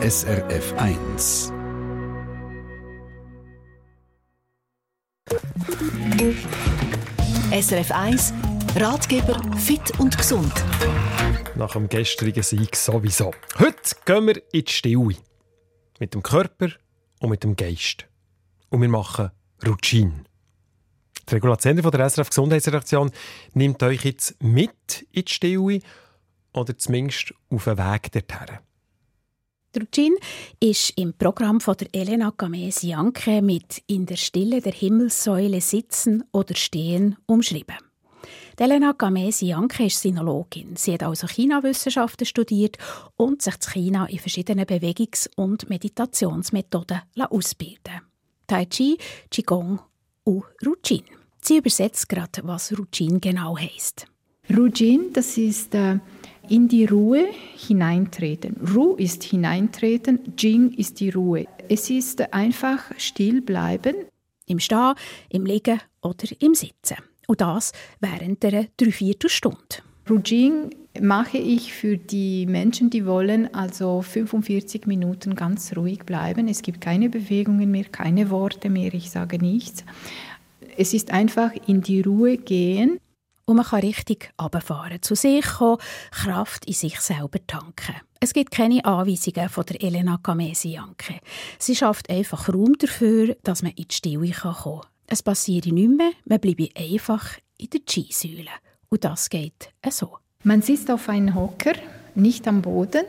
SRF 1. SRF 1 Ratgeber fit und gesund. Nach dem gestrigen Sieg sowieso. Heute gehen wir in die Stille. Mit dem Körper und mit dem Geist. Und wir machen Routine. Die Regula Zender von der SRF Gesundheitsredaktion nimmt euch jetzt mit in die Stille oder zumindest auf den Weg dorthin. Die Routine ist im Programm von der Elena Gamesi-Janke mit «In der Stille der Himmelssäule sitzen oder stehen» umschrieben. Die Elena Gamesi-Janke ist Sinologin. Sie hat also China-Wissenschaften studiert und sich in China in verschiedenen Bewegungs- und Meditationsmethoden ausbilden Tai Chi, Qigong und Routine. Sie übersetzt gerade, was Routine genau heisst. Routine, das ist äh, in die Ruhe hineintreten. Ru ist hineintreten, Jing ist die Ruhe. Es ist einfach still bleiben. Im Stehen, im Liegen oder im Sitzen. Und das während der Dreiviertelstunde. Rujing mache ich für die Menschen, die wollen also 45 Minuten ganz ruhig bleiben. Es gibt keine Bewegungen mehr, keine Worte mehr, ich sage nichts. Es ist einfach in die Ruhe gehen und man kann richtig runterfahren, zu sich kommen, Kraft in sich selber tanken. Es gibt keine Anweisungen von der Elena Gamesi-Janke. Sie schafft einfach Raum dafür, dass man in die Stille kommen kann. Es passiert nicht mehr, man bleibe einfach in der Skisäule. Und das geht so. Man sitzt auf einem Hocker, nicht am Boden.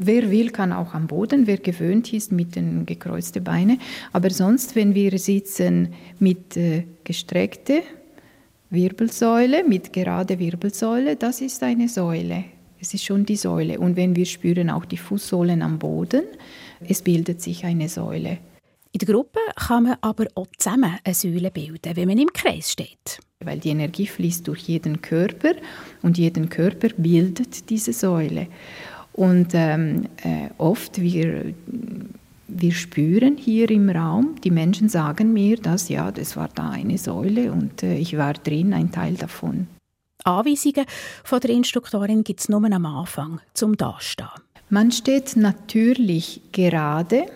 Wer will, kann auch am Boden, wer gewöhnt ist mit den gekreuzten Beinen. Aber sonst, wenn wir sitzen mit äh, gestreckten Wirbelsäule mit gerade Wirbelsäule, das ist eine Säule. Es ist schon die Säule. Und wenn wir spüren auch die Fußsohlen am Boden, es bildet sich eine Säule. In der Gruppe kann man aber auch zusammen eine Säule bilden, wenn man im Kreis steht. Weil die Energie fließt durch jeden Körper und jeden Körper bildet diese Säule. Und ähm, äh, oft wir wir spüren hier im Raum, die Menschen sagen mir, dass ja, das war da eine Säule und äh, ich war drin, ein Teil davon. Anweisungen von der Instruktorin gibt es nur am Anfang zum Dastehen. Man steht natürlich gerade,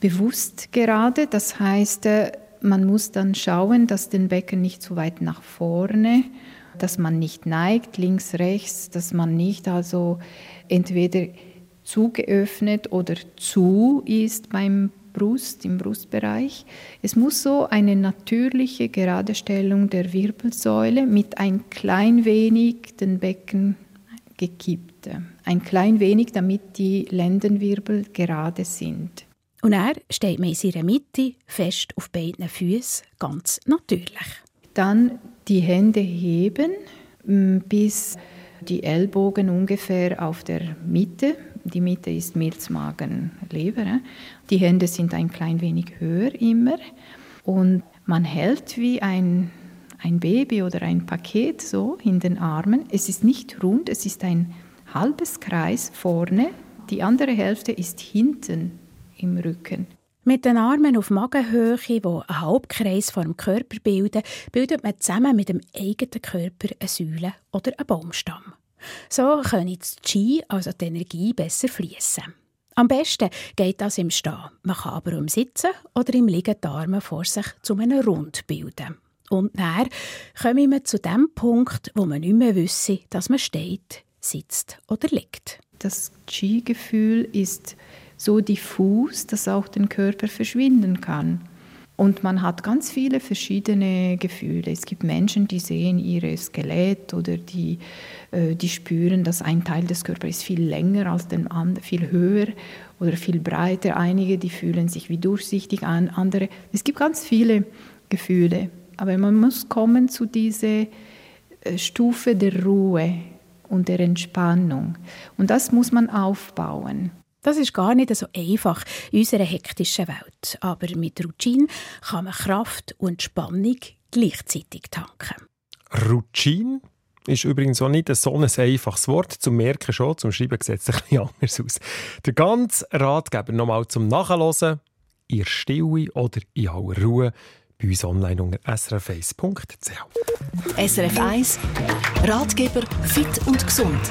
bewusst gerade. Das heißt, äh, man muss dann schauen, dass den Becken nicht zu weit nach vorne, dass man nicht neigt, links, rechts, dass man nicht also entweder zugeöffnet oder zu ist beim Brust, im Brustbereich. Es muss so eine natürliche Geradestellung der Wirbelsäule mit ein klein wenig den Becken gekippt. Ein klein wenig, damit die Lendenwirbel gerade sind. Und er steht man in seiner Mitte fest auf beiden Füßen, ganz natürlich. Dann die Hände heben, bis die Ellbogen ungefähr auf der Mitte die Mitte ist Milz, Magen, Leber. Die Hände sind ein klein wenig höher immer. Und man hält wie ein, ein Baby oder ein Paket so in den Armen. Es ist nicht rund, es ist ein halbes Kreis vorne. Die andere Hälfte ist hinten im Rücken. Mit den Armen auf Magenhöhe, die einen Halbkreis vor dem Körper bilden, bildet man zusammen mit dem eigenen Körper eine Säule oder einen Baumstamm. So können das Qi, also die Energie, besser fließen. Am besten geht das im Stehen. Man kann aber im Sitzen oder im Liegen die Arme vor sich zu einem Rund bilden. Und dann kommen wir zu dem Punkt, wo man nicht mehr wissen, dass man steht, sitzt oder liegt. Das Qi-Gefühl ist so diffus, dass auch den Körper verschwinden kann. Und man hat ganz viele verschiedene Gefühle. Es gibt Menschen, die sehen ihr Skelett oder die, äh, die spüren, dass ein Teil des Körpers ist viel länger als der andere, viel höher oder viel breiter. Einige, die fühlen sich wie durchsichtig an, andere. Es gibt ganz viele Gefühle. Aber man muss kommen zu dieser äh, Stufe der Ruhe und der Entspannung. Und das muss man aufbauen. Das ist gar nicht so einfach in unserer hektischen Welt. Aber mit Routine kann man Kraft und Spannung gleichzeitig tanken. Routine ist übrigens auch nicht so ein einfaches Wort. Zum Merken schon, zum Schreiben sieht es ein bisschen anders aus. Der ganze Ratgeber nochmal zum Nachhören, in Stille oder in aller Ruhe, bei uns online unter srf1.ch. SRF 1 Ratgeber fit und gesund.